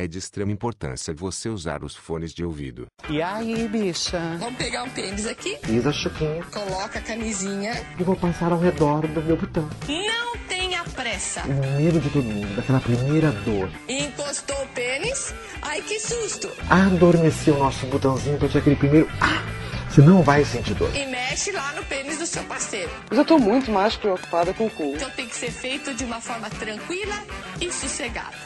É de extrema importância você usar os fones de ouvido. E aí, bicha? Vamos pegar o pênis aqui, Isa Chiquinha. coloca a camisinha. E vou passar ao redor do meu botão. Não tenha pressa. O medo de todo mundo, daquela primeira dor. Encostou o pênis, ai que susto. Adormeceu o nosso botãozinho pra aquele primeiro. Ah! Você não vai sentir dor. E mexe lá no pênis do seu parceiro. Eu já tô muito mais preocupada com o cu. Então tem que ser feito de uma forma tranquila e sossegada.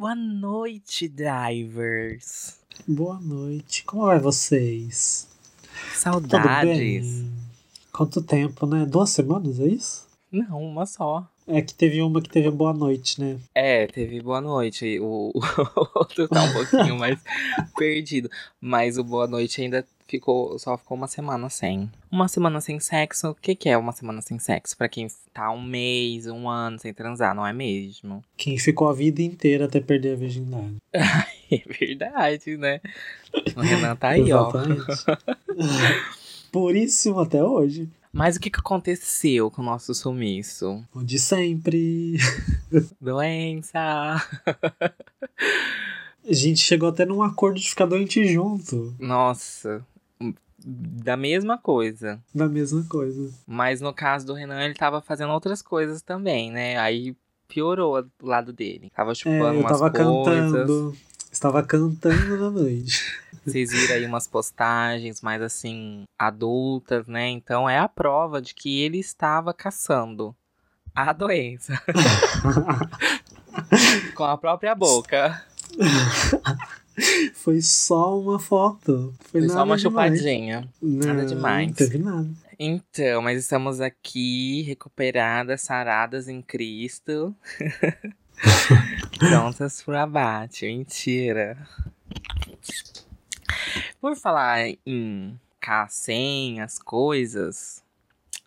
Boa noite, drivers. Boa noite. Como vai vocês? Saudades. Quanto tempo, né? Duas semanas, é isso? Não, uma só. É que teve uma que teve boa noite, né? É, teve boa noite. O, o outro tá um pouquinho mais perdido. Mas o boa noite ainda ficou. Só ficou uma semana sem. Uma semana sem sexo. O que, que é uma semana sem sexo? Pra quem tá um mês, um ano sem transar, não é mesmo? Quem ficou a vida inteira até perder a virgindade. É verdade, né? O Renan tá aí, ó. Puríssimo até hoje. Mas o que, que aconteceu com o nosso sumiço? O de sempre. Doença. A gente chegou até num acordo de ficar doente junto. Nossa. Da mesma coisa. Da mesma coisa. Mas no caso do Renan, ele tava fazendo outras coisas também, né? Aí piorou do lado dele. Tava É, chupando eu umas tava coisas. cantando. Estava cantando na noite. Vocês viram aí umas postagens mais assim, adultas, né? Então é a prova de que ele estava caçando a doença com a própria boca. Foi só uma foto. Foi, Foi só uma demais. chupadinha. Não, Nada demais. Não teve nada. Então, mas estamos aqui recuperadas, saradas em Cristo. Prontas pro abate. Mentira. Por falar em K100, as coisas,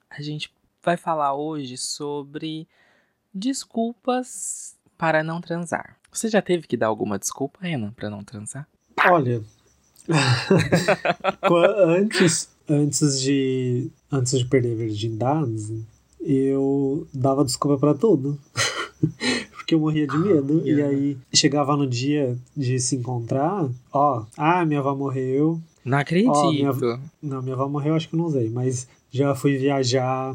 a gente vai falar hoje sobre desculpas para não transar. Você já teve que dar alguma desculpa, Renan, para não transar? Olha. antes, antes de antes de perder a virgindade, eu dava desculpa pra tudo. Porque eu morria de medo. E Yeah. aí chegava no dia de se encontrar, ó, ah, minha avó morreu. Não acredito. Ó, minha- Não, minha avó morreu, acho que não usei, mas já fui viajar,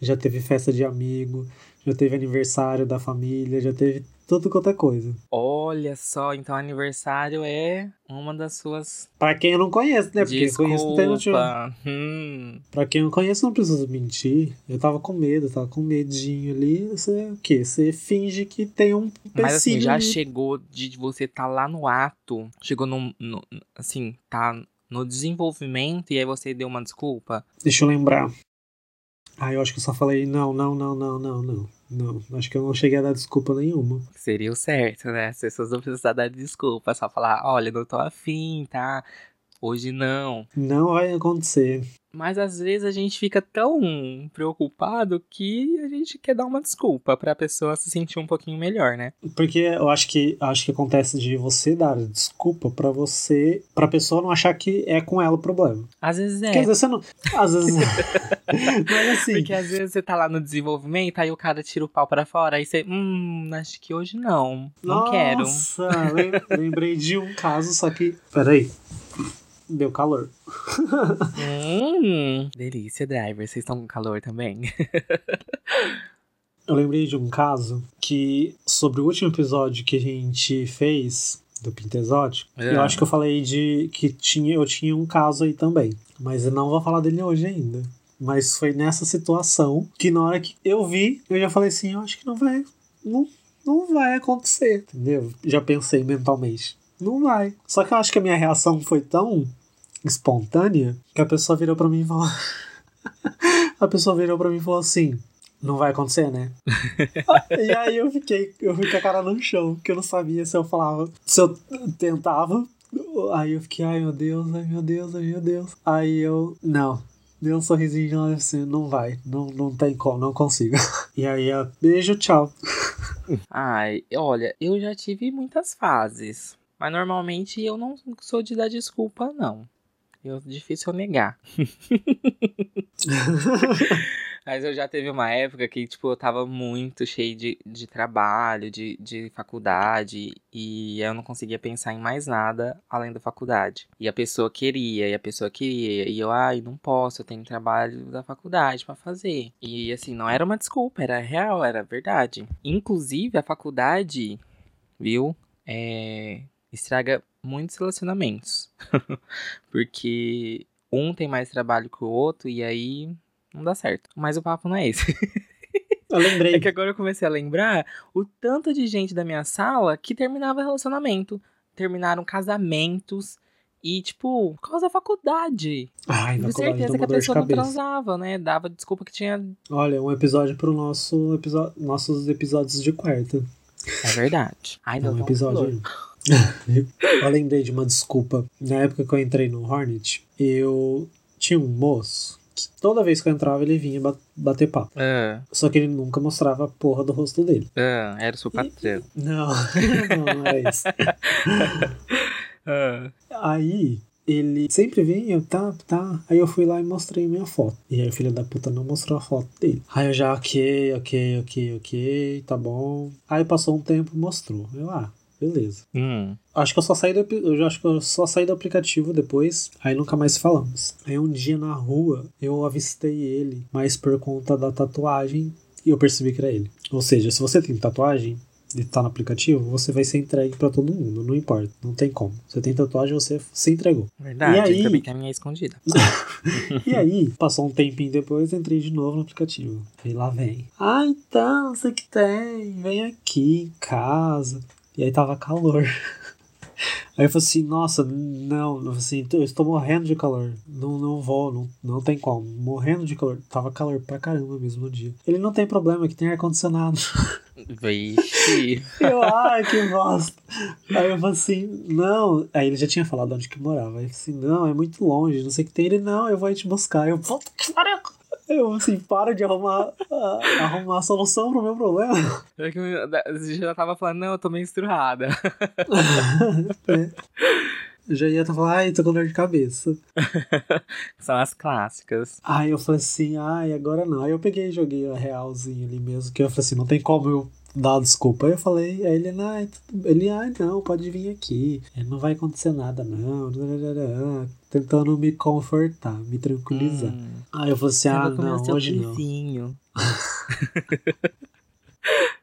já teve festa de amigo, já teve aniversário da família, já teve tudo quanto é coisa. Olha só, então aniversário é uma das suas Pra quem eu não conheço, né? Porque eu conheço não tem. Desculpa. Hum. Pra quem eu não conheço, não preciso mentir. Eu tava com medo, tava com medinho ali. Você o quê? Você finge que tem um Mas assim, já ali. chegou de você tá lá no ato, chegou no, no- assim, tá no desenvolvimento e aí você deu uma desculpa? Deixa eu lembrar. Ah, eu acho que eu só falei não, não, não, não, não, não. Não, acho que eu não cheguei a dar desculpa nenhuma. Seria o certo, né? As pessoas não precisam dar desculpa, só falar, olha, não tô afim, tá? Hoje não. Não vai acontecer. Mas às vezes a gente fica tão preocupado que a gente quer dar uma desculpa pra pessoa se sentir um pouquinho melhor, né? Porque eu acho que acho que acontece de você dar desculpa pra você, pra pessoa não achar que é com ela o problema. Às vezes é. Porque às vezes você não, às vezes Mas assim, Porque às vezes você tá lá no desenvolvimento, aí o cara tira o pau pra fora, aí você, hum, acho que hoje não. Não quero. Nossa, lem- lembrei de um caso, só que. Peraí. Deu calor. Hum, delícia, driver. Vocês estão com calor também? Eu lembrei de um caso que, sobre o último episódio que a gente fez do Pinto Exótico, É. eu acho que eu falei de que tinha, eu tinha um caso aí também. Mas eu não vou falar dele hoje ainda. Mas foi nessa situação que na hora que eu vi, eu já falei assim, eu acho que não vai. Não, não vai acontecer, entendeu? Já pensei mentalmente. Não vai. Só que eu acho que a minha reação foi tão espontânea que a pessoa virou pra mim e falou. a pessoa virou pra mim e falou assim: Não vai acontecer, né? e aí eu fiquei, eu fiquei com a cara no chão, porque eu não sabia se eu falava, se eu tentava. Aí eu fiquei, ai meu Deus, ai meu Deus, ai meu Deus. Aí eu, não. Deu um sorrisinho de lado assim, não vai, não, não tem como, não consigo. E aí, eu, beijo, tchau. Ai, olha, eu já tive muitas fases. Mas normalmente eu não sou de dar desculpa, não. Eu, difícil eu negar. Mas eu já teve uma época que, tipo, eu tava muito cheio de, de trabalho, de, de faculdade, e eu não conseguia pensar em mais nada além da faculdade. E a pessoa queria, e a pessoa queria, e eu, ai, não posso, eu tenho trabalho da faculdade para fazer. E assim, não era uma desculpa, era real, era verdade. Inclusive, a faculdade, viu, é, estraga muitos relacionamentos. Porque um tem mais trabalho que o outro, e aí não dá certo. Mas o papo não é esse. Eu lembrei. É que agora eu comecei a lembrar o tanto de gente da minha sala que terminava relacionamento. Terminaram casamentos. E, tipo, por causa da faculdade. Ai, Com faculdade certeza que a pessoa não transava, né? Dava desculpa que tinha. Olha, um episódio pro nosso episódio, nossos episódios de quarta. É verdade. Ai, É deu um episódio. Eu lembrei de uma desculpa. Na época que eu entrei no Hornet, eu tinha um moço que toda vez que eu entrava ele vinha ba- bater papo. Ah, Só que ele nunca mostrava a porra do rosto dele. ah, era o seu patrão. Não, não, não era isso. Ah. Aí ele sempre vinha, tá, tá. Aí eu fui lá e mostrei minha foto. E aí o filho da puta não mostrou a foto dele. Aí eu já, ok, ok, ok, ok, tá bom. Aí passou um tempo, mostrou. Eu, ah, beleza. Hum. Acho que eu só saí do, eu já acho que eu só saí do aplicativo depois, aí nunca mais falamos. Aí um dia na rua eu avistei ele, mas por conta da tatuagem, e eu percebi que era ele. Ou seja, se você tem tatuagem e tá no aplicativo, você vai ser entregue pra todo mundo, não importa, não tem como. Você tem tatuagem, você se entregou. Verdade, E aí? também que a minha é escondida. E aí, passou um tempinho depois, entrei de novo no aplicativo. Aí lá vem. Ah, então, você que tem, vem aqui em casa. E aí tava calor. Aí eu falei assim, nossa, não, eu falei assim, eu estou morrendo de calor. Não, não vou, não, não tem como. Morrendo de calor. Tava calor pra caramba mesmo no dia. Ele não tem problema, que tem ar-condicionado. Vixe. Eu, ai, que bosta. Aí eu falei assim, não. Aí ele já tinha falado onde que morava. Aí eu falei assim, não, é muito longe, não sei o que tem. Ele, não, eu vou aí te buscar. Eu, puta que pariu. Eu, assim, para de arrumar, ah, arrumar a solução pro meu problema. É que eu- já tava falando, não, eu tô meio estrurrada. Já ia estar falando, ai, tô com dor de cabeça. São as clássicas. Aí eu falei assim, ai, agora não. Aí eu peguei e joguei a realzinha ali mesmo, que eu falei assim, não tem como eu dar desculpa. Aí eu falei, aí ele, tudo- ele, ai, não, pode vir aqui. É, Não vai acontecer nada, não. Tentando me confortar, me tranquilizar. Hum, Aí eu falei assim, ah, não, hoje não.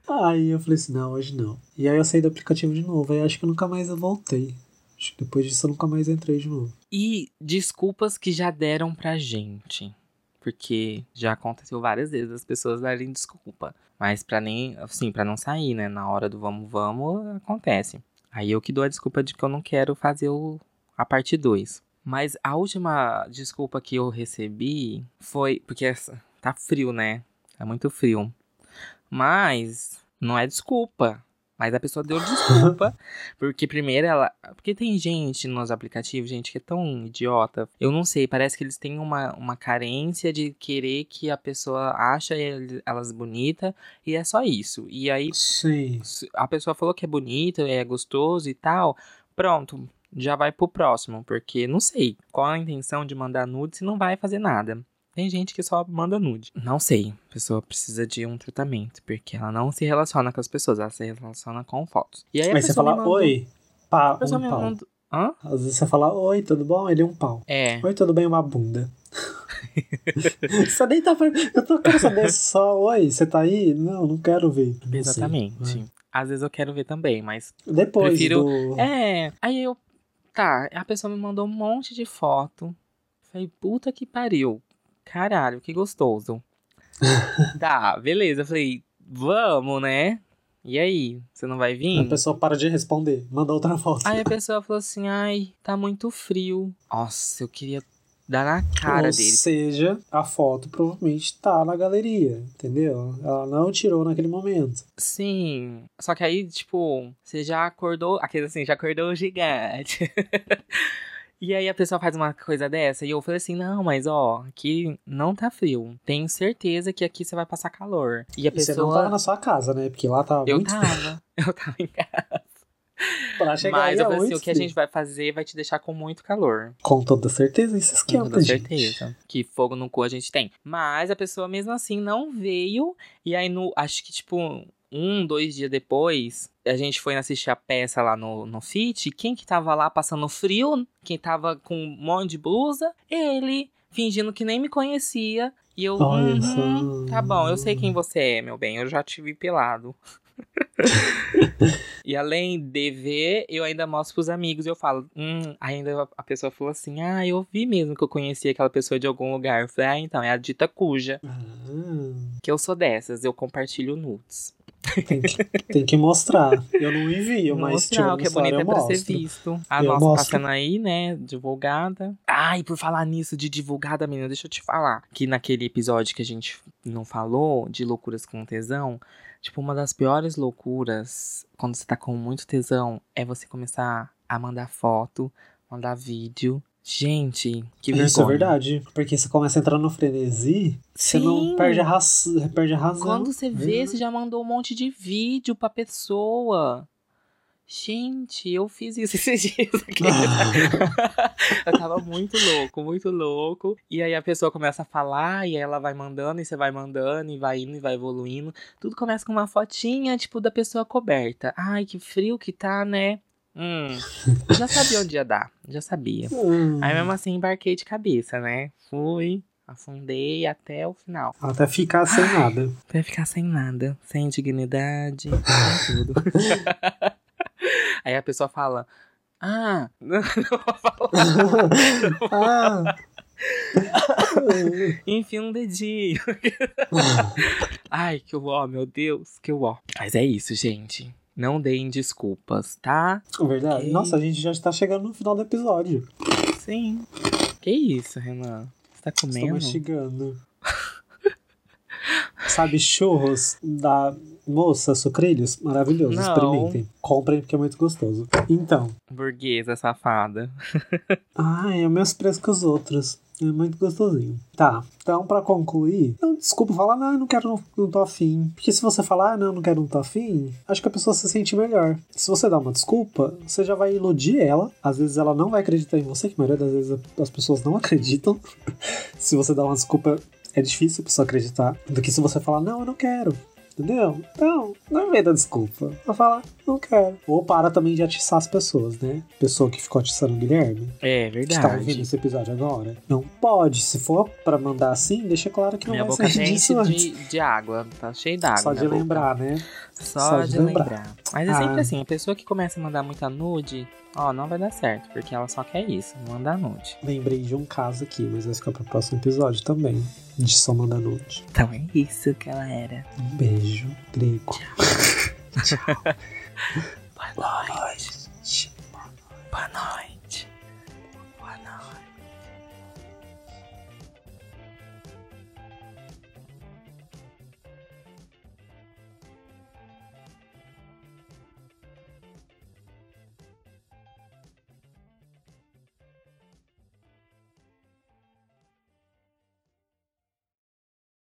Aí eu falei assim, não, hoje não. E aí eu saí do aplicativo de novo. Aí acho que eu nunca mais eu voltei. Acho que depois disso eu nunca mais entrei de novo. E desculpas que já deram pra gente. Porque já aconteceu várias vezes as pessoas darem desculpa. Mas pra nem, assim, para não sair, né? Na hora do vamos, vamos, acontece. Aí eu que dou a desculpa de que eu não quero fazer o, a parte 2. Mas a última desculpa que eu recebi foi. Porque tá frio, né? Tá muito frio. Mas não é desculpa. Mas a pessoa deu desculpa. porque primeiro ela. Porque tem gente nos aplicativos, gente, que é tão idiota. Eu não sei, parece que eles têm uma, uma carência de querer que a pessoa acha elas bonita e é só isso. E aí Sim. a pessoa falou que é bonito, é gostoso e tal, pronto, já vai pro próximo, porque não sei qual a intenção de mandar nude se não vai fazer nada. Tem gente que só manda nude. Não sei, a pessoa precisa de um tratamento, porque ela não se relaciona com as pessoas, ela se relaciona com fotos. E aí a Mas você pessoa fala, me mandou, oi, pá, a pessoa um me pau. mandou, hã? Às vezes você fala, oi, tudo bom? Ele é um pau. É, Oi, tudo bem? Uma bunda. você nem tá. per- Eu tô quero saber só, oi, você tá aí? Não, não quero ver. Não sei. exatamente. Às vezes eu quero ver também, mas Depois Prefiro- do. É, aí eu. Tá, a pessoa me mandou um monte de foto. Falei, puta que pariu. Caralho, que gostoso. tá, beleza. Falei, vamos, né? E aí, você não vai vir? A pessoa para de responder, manda outra foto. Aí a pessoa falou assim, ai, tá muito frio. Nossa, eu queria dar na cara Ou dele. seja, a foto provavelmente tá na galeria, entendeu? Ela não tirou naquele momento. Sim. Só que aí, tipo, você já acordou. Aquele assim, já acordou o gigante. e aí a pessoa faz uma coisa dessa. E eu falei assim: não, mas ó, aqui não tá frio. Tenho certeza que aqui você vai passar calor. E a E você pessoa. não tava na sua casa, né? Porque lá tava Eu muito tava. Eu tava em casa. Pra chegar Mas eu é falei assim, o que a gente vai fazer vai te deixar com muito calor. Com toda certeza, isso Com esquenta, toda gente. certeza. Que fogo no cu a gente tem. Mas a pessoa mesmo assim não veio. E aí, no, acho que tipo, um, dois dias depois, a gente foi assistir a peça lá no, no FIT. Quem que tava lá passando frio? Quem tava com um monte de blusa? Ele, fingindo que nem me conhecia. E eu, só. tá bom, eu sei quem você é, meu bem. Eu já te vi pelado. E além de ver, eu ainda mostro pros amigos. Eu falo, hum, ainda a pessoa falou assim: ah, eu vi mesmo que eu conhecia aquela pessoa de algum lugar. Eu falei, ah, então, é a dita cuja. Ah, Que eu sou dessas, eu compartilho nudes. Tem, que, tem que mostrar. Eu não envio, mas Mostrar tirando o que é bonito é pra ser mostro. visto. A Eu nossa mostro. passando aí, né, divulgada. Ai, por falar nisso de divulgada, menina, deixa eu te falar. Que naquele episódio que a gente não falou, de loucuras com tesão, tipo, uma das piores loucuras, quando você tá com muito tesão, é você começar a mandar foto, mandar vídeo. Gente, que vergonha. Isso é verdade. Porque você começa a entrar no frenesi, você não perde a, raz... perde a razão. Quando você vê, Uhum. você já mandou um monte de vídeo pra pessoa. Gente, eu fiz isso esses dias. eu tava muito louco, muito louco. E aí a pessoa começa a falar, e aí ela vai mandando, e você vai mandando, e vai indo, e vai evoluindo. Tudo começa com uma fotinha, tipo, da pessoa coberta. Ai, que frio que tá, né? Hum, já sabia onde ia dar, já sabia. Hum. Aí mesmo assim embarquei de cabeça, né? Fui, afundei até o final. Até ficar sem nada. Pra ficar sem nada, sem dignidade, sem tudo. Aí a pessoa fala: Ah, não, não vou falar. ah. Enfia um dedinho. Ai, que ó, meu Deus, que ó. Mas é isso, gente. Não deem desculpas, tá? Verdade. Ok. Nossa, a gente já está chegando no final do episódio. Sim. Que isso, Renan? Você tá Estou comendo? mastigando. Sabe churros da moça Sucrilhos? Maravilhoso, Não. experimentem. Comprem porque é muito gostoso. Então, Burguesa safada. ai, é o mesmo preço que os outros. É muito gostosinho. Tá, então pra concluir, não desculpa falar, não, eu não quero, não, não tô afim. Porque se você falar, ah, não, eu não quero, não tô afim, acho que a pessoa se sente melhor. Se você dá uma desculpa, você já vai iludir ela. Às vezes ela não vai acreditar em você, que a maioria das vezes as pessoas não acreditam. se você dá uma desculpa, é difícil a pessoa acreditar. Do que se você falar, não, eu não quero. Entendeu? Então, não inventa da desculpa. Só fala, não quero. Ou para também de atiçar as pessoas, né? Pessoa que ficou atiçando o Guilherme, É que tá ouvindo verdade. esse episódio agora. Não pode. Se for pra mandar assim, deixa claro que não Minha vai boca sair disso enche antes. de, de água. Tá cheio d'água. Só de boca. lembrar, né? Só, Só de, lembrar. lembrar. Mas é ah. sempre assim, a pessoa que começa a mandar muita nude, ó, não vai dar certo, porque ela só quer isso, mandar nude. Lembrei de um caso aqui, mas vai ficar é pro próximo episódio também, de só mandar nude. Então é isso que ela era. Um beijo, grego. Tchau. Tchau. Boa noite. Boa noite. Boa noite.